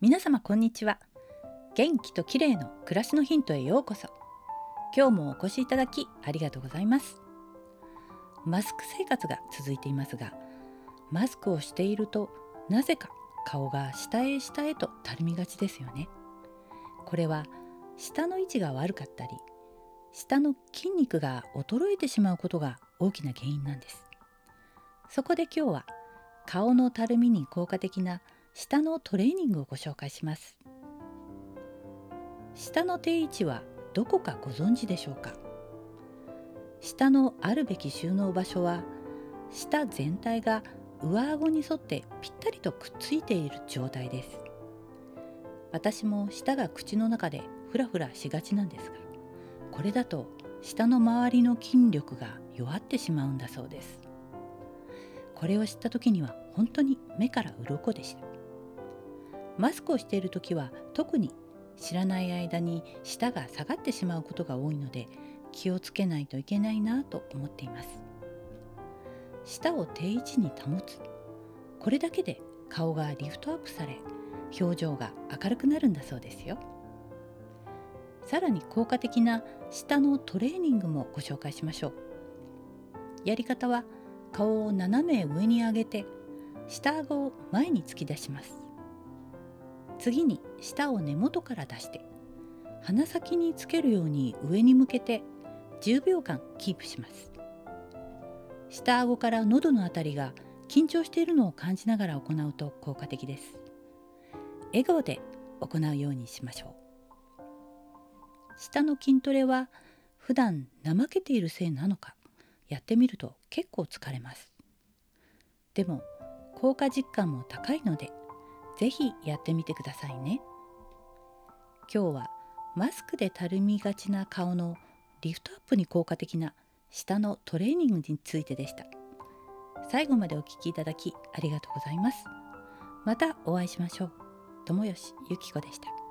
皆様こんにちは。元気と綺麗の暮らしのヒントへようこそ。今日もお越しいただきありがとうございます。マスク生活が続いていますがマスクをしているとなぜか顔が下へ下へとたるみがちですよね。これは下の位置が悪かったり下の筋肉が衰えてしまうことが大きな原因なんです。そこで今日は顔のたるみに効果的な下のトレーニングをご紹介します。下の定位置はどこかご存知でしょうか？下のあるべき収納場所は下全体が上顎に沿ってぴったりとくっついている状態です。私も舌が口の中でフラフラしがちなんですがこれだと下の周りの筋力が弱ってしまうんだそうです。これを知った時には本当に目から鱗でした。マスクをしている時は特に知らない間に舌が下がってしまうことが多いので気をつけないといけないなと思っています。舌を定位置に保つ。これだけで顔がリフトアップされ表情が明るくなるんだそうですよ。さらに効果的な舌のトレーニングもご紹介しましょう。やり方は顔を斜め上に上げて下顎を前に突き出します。次に舌を根元から出して鼻先につけるように上に向けて10秒間キープします。下顎から喉のあたりが緊張しているのを感じながら行うと効果的です。笑顔で行うようにしましょう。下の筋トレは普段怠けているせいなのかやってみると結構疲れます。でも効果実感も高いのでぜひやってみてくださいね。今日はマスクでたるみがちな顔のリフトアップに効果的な舌のトレーニングについてでした。最後までお聞きいただきありがとうございます。またお会いしましょう。友吉ゆき子でした。